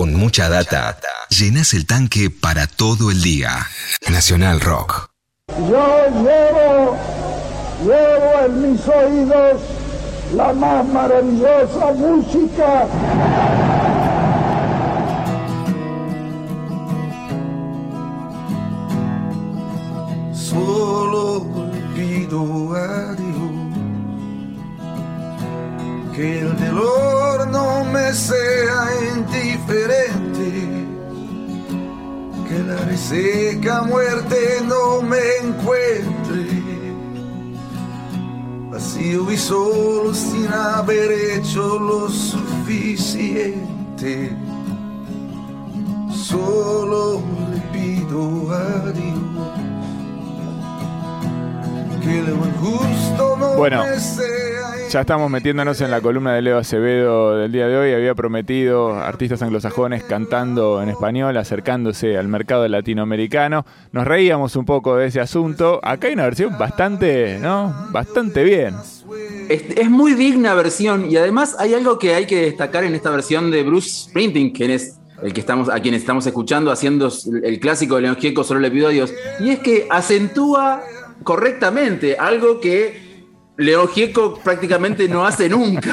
Con mucha data, llenas el tanque para todo el día. Nacional Rock. Yo llevo, llevo en mis oídos la más maravillosa música. Solo pido a Dios que el dolor no me sea indiferente, reseca muerte no me encuentre. Vacío y solo sin haber hecho lo suficiente. Solo le pido a Dios que lo injusto no Bueno, me sea Ya estamos metiéndonos en la columna de Leo Acevedo del día de hoy. Había prometido artistas anglosajones cantando en español, acercándose al mercado latinoamericano. Nos reíamos un poco de ese asunto. Acá hay una versión bastante, ¿no? Bastante bien. Es, muy digna versión y además hay algo que hay que destacar en esta versión de Bruce Springsteen, quien es el que estamos, a quien estamos escuchando haciendo el clásico de León Gieco, solo le pido a Dios, y es que acentúa correctamente algo que León Gieco prácticamente no hace nunca.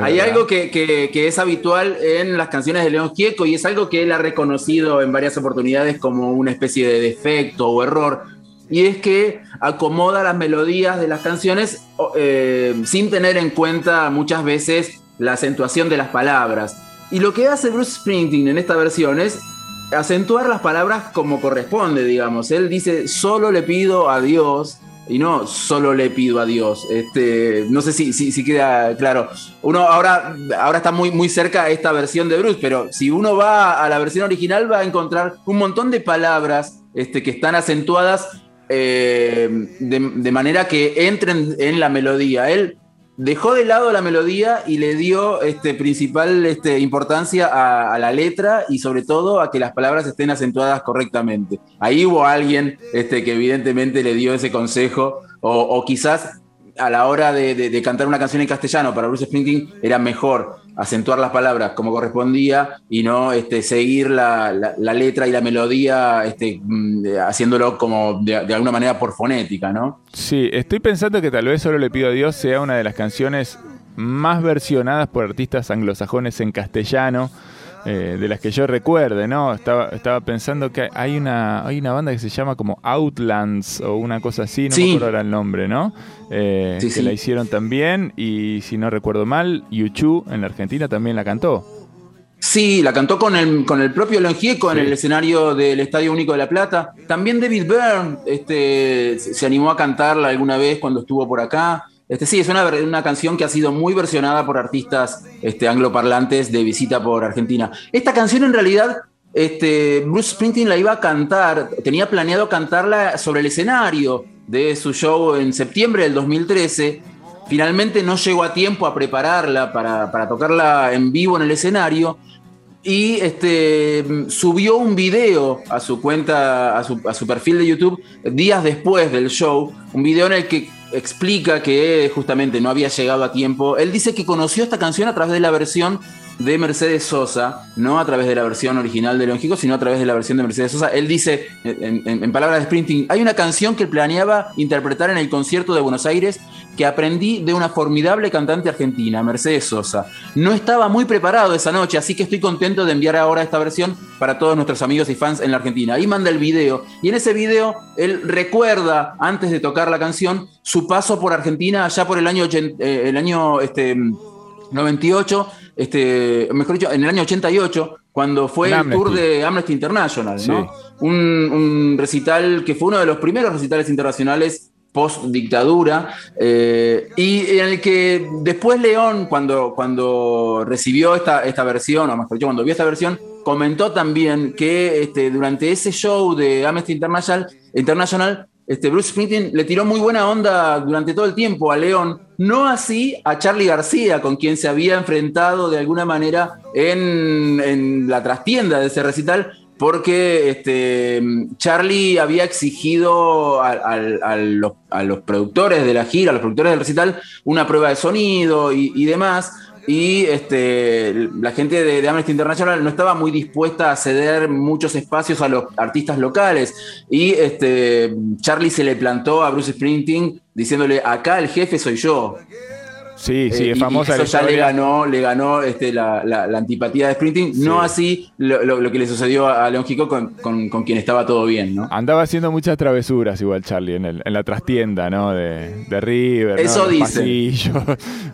Hay algo que, que- que es habitual en las canciones de León Gieco y es algo que él ha reconocido en varias oportunidades como una especie de defecto o error. Y es que acomoda las melodías de las canciones eh, sin tener en cuenta muchas veces la acentuación de las palabras. Y lo que hace Bruce Springsteen en esta versión es acentuar las palabras como corresponde, digamos. Él dice, solo le pido a Dios, y no solo le pido a Dios. Este, no sé si, si, queda claro. Uno ahora, ahora está muy, muy cerca a esta versión de Bruce, pero si uno va a la versión original va a encontrar un montón de palabras este, que están acentuadas eh, de, de manera que entren en la melodía. Él dejó de lado la melodía y le dio este, principal este, importancia a, la letra y sobre todo a que las palabras estén acentuadas correctamente. Ahí hubo alguien este, que evidentemente le dio ese consejo o, quizás a la hora de, de- de cantar una canción en castellano para Bruce Springsteen era mejor acentuar las palabras como correspondía y no este, seguir la, la- letra y la melodía este, mm, haciéndolo como de, de alguna manera por fonética, ¿no? Sí, estoy pensando que tal vez solo le pido a Dios sea una de las canciones más versionadas por artistas anglosajones en castellano, eh, de las que yo recuerde, ¿no? Estaba, estaba pensando que hay una, hay una banda que se llama como Outlands o una cosa así, no Sí. me acuerdo ahora el nombre, ¿no? Eh, Sí, que sí. la hicieron también y si no recuerdo mal, Yuchu en la Argentina también la cantó. Sí, la cantó con el, con el propio León Gieco en el escenario del Estadio Único de La Plata. También David Byrne este, se animó a cantarla alguna vez cuando estuvo por acá. Este, sí, es una, una canción que ha sido muy versionada por artistas este, angloparlantes de visita por Argentina. Esta canción en realidad este, Bruce Springsteen la iba a cantar, tenía planeado cantarla sobre el escenario de su show en septiembre del 2013. Finalmente no llegó a tiempo a prepararla para, para tocarla en vivo en el escenario y este, subió un video a su cuenta, a su, a su perfil de YouTube días después del show, un video en el que explica que justamente no había llegado a tiempo. Él dice que conoció esta canción a través de la versión de Mercedes Sosa, no a través de la versión original de León Gieco, sino a través de la versión de Mercedes Sosa. Él dice, en, en- palabras de Sprinting, hay una canción que planeaba interpretar en el concierto de Buenos Aires que aprendí de una formidable cantante argentina, Mercedes Sosa. No estaba muy preparado esa noche, así que estoy contento de enviar ahora esta versión para todos nuestros amigos y fans en la Argentina. Ahí manda el video, y en ese video él recuerda, antes de tocar la canción, su paso por Argentina allá por el año, eh, el año este, 98, este, mejor dicho, en el año 88, cuando fue el tour de Amnesty International, Sí. ¿no? Un, un recital que fue uno de los primeros recitales internacionales post dictadura eh, y en el que después León cuando, cuando recibió esta, esta versión o mejor dicho cuando vio esta versión comentó también que este, durante ese show de Amnesty International, International este, Bruce Springsteen le tiró muy buena onda durante todo el tiempo a León, no así a Charlie García, con quien se había enfrentado de alguna manera en, la trastienda de ese recital, porque este, Charlie había exigido a, los, productores de la gira, a los productores del recital, una prueba de sonido y demás. Y este, la gente de, Amnesty International no estaba muy dispuesta a ceder muchos espacios a los artistas locales. Y este, Charlie se le plantó a Bruce Springsteen diciéndole, acá el jefe soy yo. Sí, sí, es famosa. eso ya le ganó, le ganó este, la, la, la, antipatía de Sprinting. Sí. No así lo, lo, lo, que le sucedió a León Gico con, con, con, quien estaba todo bien, ¿no? Andaba haciendo muchas travesuras igual Charlie en, el, en la trastienda, ¿no? De, de River. Eso ¿no? dice.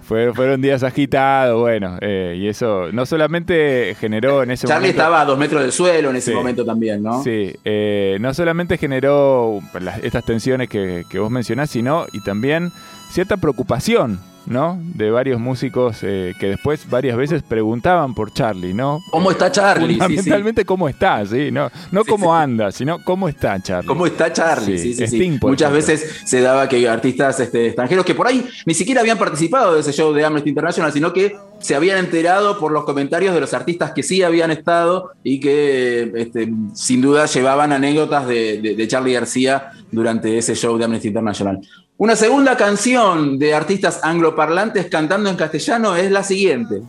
fueron, fueron días agitados, bueno. Eh, y eso no solamente generó en ese Charlie momento. estaba a dos metros del suelo en ese Sí. momento también, ¿no? Sí, eh, no solamente generó las- estas tensiones que, que vos mencionás, sino y también cierta preocupación, ¿no? De varios músicos eh, que después varias veces preguntaban por Charlie, ¿no? ¿Cómo está Charlie? Sí, sí. Fundamentalmente cómo está, sí, no, no Sí, cómo anda, sino cómo está Charlie. ¿Cómo está Charlie? Sí, Sí, sí, Muchas veces se daba que artistas este, extranjeros que por ahí ni siquiera habían participado de ese show de Amnesty International, sino que se habían enterado por los comentarios de los artistas que sí habían estado y que este, sin duda llevaban anécdotas de, de- de Charlie García durante ese show de Amnesty International. Una segunda canción de artistas angloparlantes cantando en castellano es la siguiente.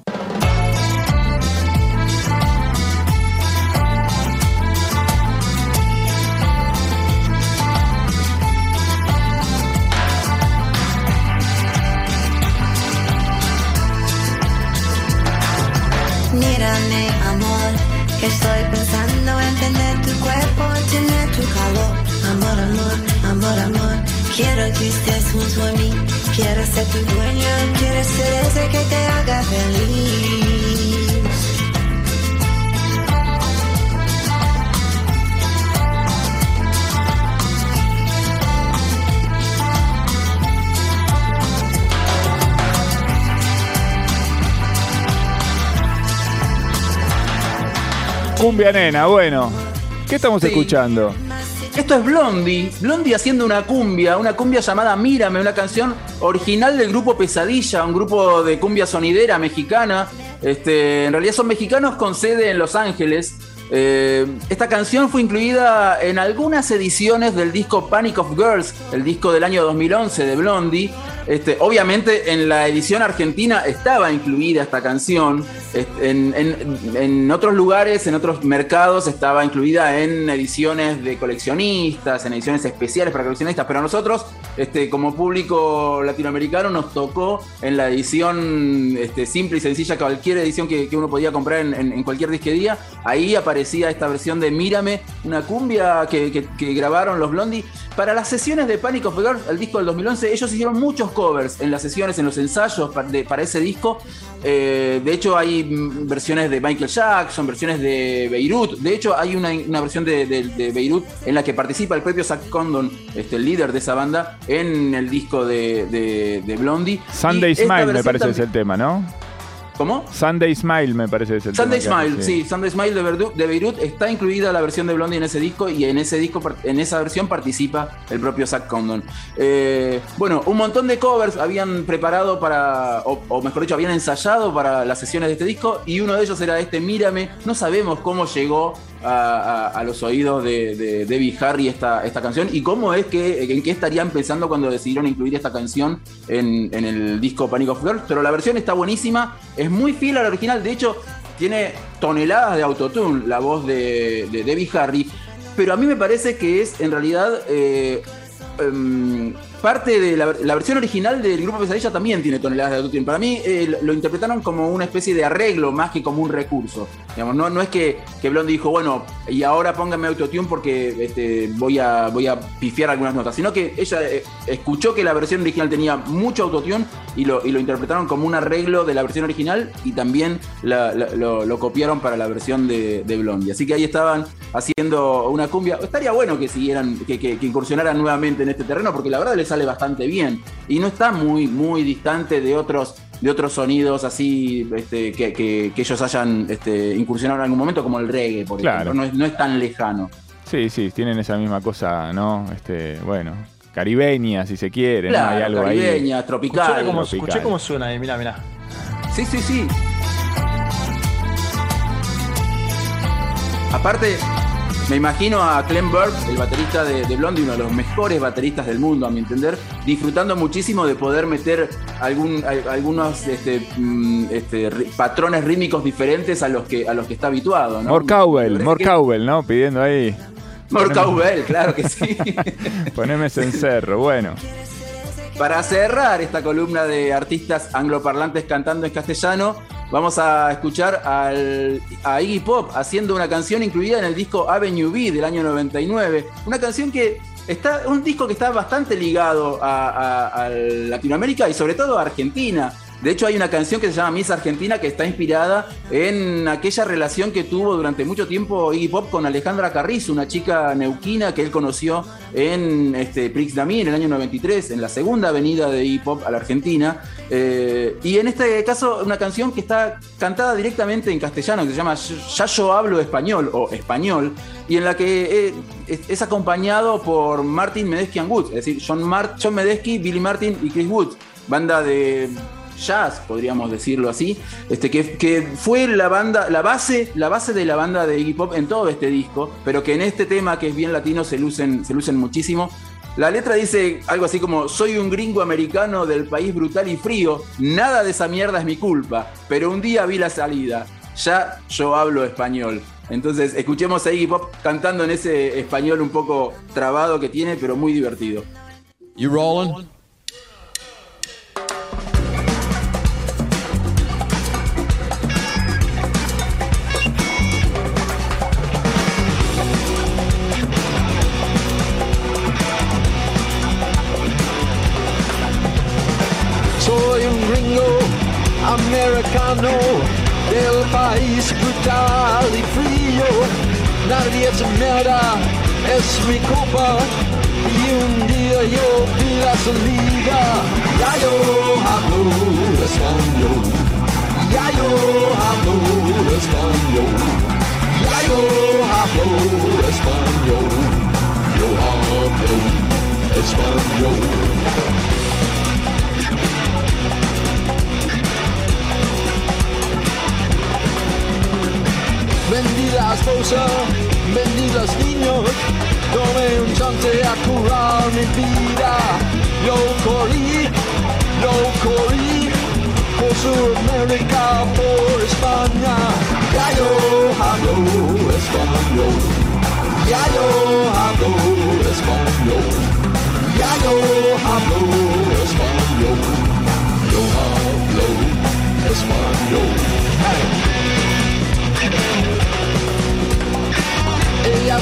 Mírame, amor, que estoy pensando en tener tu cuerpo, tener tu calor. Amor, amor, amor, amor, quiero que estés junto a mí. Quiero ser tu dueño, quiero ser ese que te haga feliz. Cumbia nena, bueno. ¿Qué estamos Sí. escuchando? Esto es Blondie, Blondie haciendo una cumbia, una cumbia llamada Mírame, una canción original del grupo Pesadilla, un grupo de cumbia sonidera mexicana. Este, en realidad son mexicanos con sede en Los Ángeles. Eh, esta canción fue incluida en algunas ediciones del disco Panic of Girls, el disco del año 2011 de Blondie. Este, obviamente en la edición argentina estaba incluida esta canción. Este, En, otros lugares, en otros mercados, estaba incluida en ediciones de coleccionistas, en ediciones especiales para coleccionistas. Pero a nosotros, este, como público latinoamericano, nos tocó en la edición simple y sencilla, cualquier edición que, uno podía comprar en, cualquier disquería. Ahí aparecía esta versión de Mírame, una cumbia que, grabaron los Blondie. Para las sesiones de the Girls, el disco del 2011, ellos hicieron muchos covers en las sesiones, en los ensayos de- para ese disco. Eh, de hecho, hay mm, versiones de Michael Jackson, versiones de Beirut. De hecho, hay una, una versión de, de- de Beirut en la que participa el propio Zach Condon, este, el líder de esa banda, en el disco de, Blondie. Sunday Y Smile me parece que es también- el tema, ¿no? ¿Cómo? Sunday Smile me parece que es el Sunday que Smile, sí, Sunday Smile de, Verdu- de Beirut está incluida la versión de Blondie en ese disco y en ese disco, en esa versión participa el propio Zach Condon. Eh, bueno, un montón de covers habían preparado para, o, o mejor dicho, habían ensayado para las sesiones de este disco y uno de ellos era este Mírame. No sabemos cómo llegó a, los oídos de, de Debbie Harry esta, esta canción y cómo es que, en qué estarían pensando cuando decidieron incluir esta canción en, en el disco Panic of Girls. Pero la versión está buenísima, es muy fiel al original, de hecho tiene toneladas de autotune la voz de, de Debbie Harry, pero a mí me parece que es en realidad eh, em, parte de la, versión original del grupo Pesadilla también tiene toneladas de autotune. Para mí eh, lo- interpretaron como una especie de arreglo más que como un recurso. Digamos, no, es que, Blondie dijo, bueno, y ahora póngame autotune porque este, voy, a, voy a pifiar algunas notas, sino que ella eh, escuchó que la versión original tenía mucho autotune y lo, y lo interpretaron como un arreglo de la versión original y también lo, copiaron para la versión de, Blondie. Así que ahí estaban haciendo una cumbia. Estaría bueno que siguieran, que, que- que incursionaran nuevamente en este terreno porque la verdad le sale bastante bien y no está muy, muy distante de otros de otros sonidos así este, que, que- que ellos hayan este, incursionado en algún momento, como el reggae, por Claro. ejemplo. No es, no es tan lejano. Sí, sí, tienen esa misma cosa, ¿no? Este, bueno, caribeña, si se quiere, ¿no? Claro, Hay algo ahí. caribeña, tropical. escuché cómo suena ahí, mira, mira. Sí, sí, sí. Aparte, me imagino a Clem Burke, el baterista de, de, Blondie, uno de los mejores bateristas del mundo, a mi entender, disfrutando muchísimo de poder meter algún, algunos este, mm, este, patrones rítmicos diferentes a los que, a los que está habituado. ¿no? More Cowbell, More Cowbell, ¿no? Pidiendo ahí. More Cowbell, claro que sí. Poneme cencerro, bueno. Para cerrar esta columna de artistas angloparlantes cantando en castellano, vamos a escuchar al, a Iggy Pop haciendo una canción incluida en el disco Avenue B del año 99. Una canción que está, un disco que está bastante ligado a, a Latinoamérica y sobre todo a Argentina. De hecho, hay una canción que se llama Miss Argentina que está inspirada en aquella relación que tuvo durante mucho tiempo Iggy Pop con Alejandra Carrizo, una chica neuquina que él conoció en este, Prix Dami en el año 93, en la segunda avenida de Iggy Pop a la Argentina. Eh, y en este caso, una canción que está cantada directamente en castellano, que se llama Ya yo hablo español o español, y en la que eh, es, acompañado por Martin Medesky and Woods, es decir, John, John Medesky, Billy Martin y Chris Woods, banda de jazz, podríamos decirlo así, este, que, que, fue la banda, la base, la base de la banda de Iggy Pop en todo este disco, pero que en este tema que es bien latino se lucen, se lucen muchísimo. La letra dice algo así como, soy un gringo americano del país brutal y frío, nada de esa mierda es mi culpa, pero un día vi la salida, ya yo hablo español. Entonces escuchemos a Iggy Pop cantando en ese español un poco trabado que tiene, pero muy divertido. You rolling? Americano del país brutal y frío. Nadie se mierda, es mi culpa. Y un día yo vi la salida. Ya yo hablo español. Ya yo hablo español. Ya yo hablo español. Yo hablo español. Esposa, vendí los niños, tomé un chance a curar mi vida. Yo corrí, yo corrí por Sudamérica,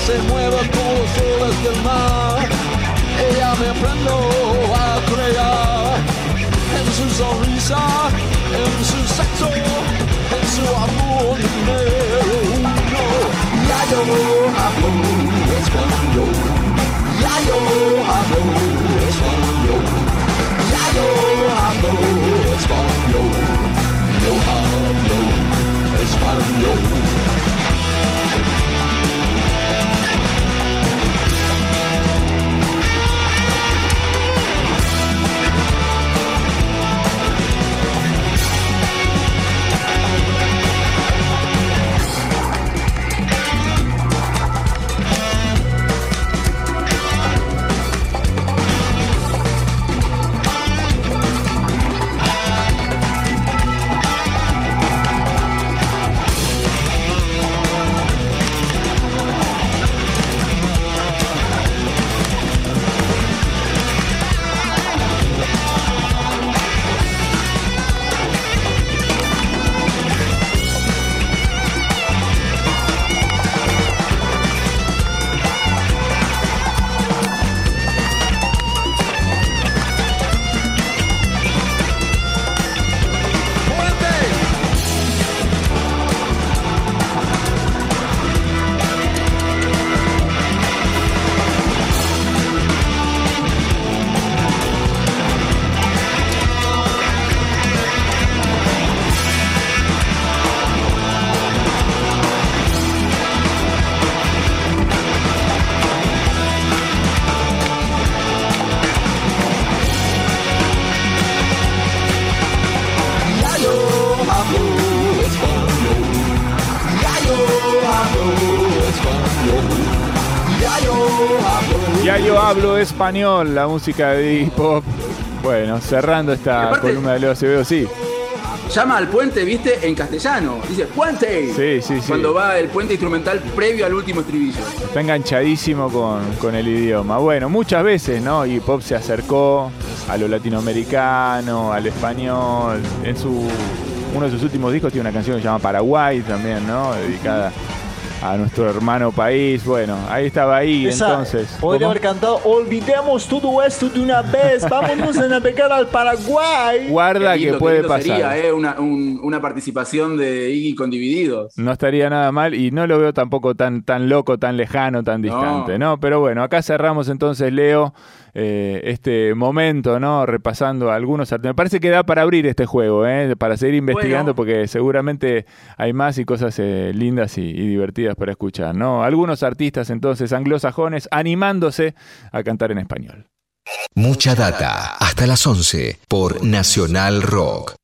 se mueve como los olas del mar. Ella me aprendió a crear en su sonrisa, en su sexo, en su amor número Ya yo hablo español. Ya yo hablo español. Ya yo hablo español. Yo hablo español. Español, la música de hip hop. Bueno, cerrando esta aparte- columna de Leo Acevedo, sí. Llama al puente, viste, en castellano. Dice, ¡puente! Sí, sí, sí. Cuando va el puente instrumental previo al último estribillo. Está enganchadísimo con, con el idioma. Bueno, muchas veces, ¿no? Hip Hop se acercó a lo latinoamericano, al español. En su uno de sus últimos discos tiene una canción que se llama Paraguay también, ¿no? Dedicada a nuestro hermano país. Bueno, ahí estaba ahí Esa, entonces. Podría ¿Cómo? haber cantado Olvidemos todo esto de una vez, vámonos a navegar al Paraguay. Guarda lindo, que puede pasar. Sería, eh, una, un- una participación de Iggy con Divididos. No estaría nada mal y no lo veo tampoco tan, tan loco, tan lejano, tan distante, ¿no? Pero bueno, acá cerramos entonces, Leo, eh, este momento, ¿no? Repasando algunos artistas. Me parece que da para abrir este juego, ¿eh? Para seguir investigando Bueno. porque seguramente hay más y cosas eh, lindas y, y divertidas para escuchar, ¿no? Algunos artistas entonces anglosajones animándose a cantar en español. Mucha data. Hasta las 11 por Nacional Rock.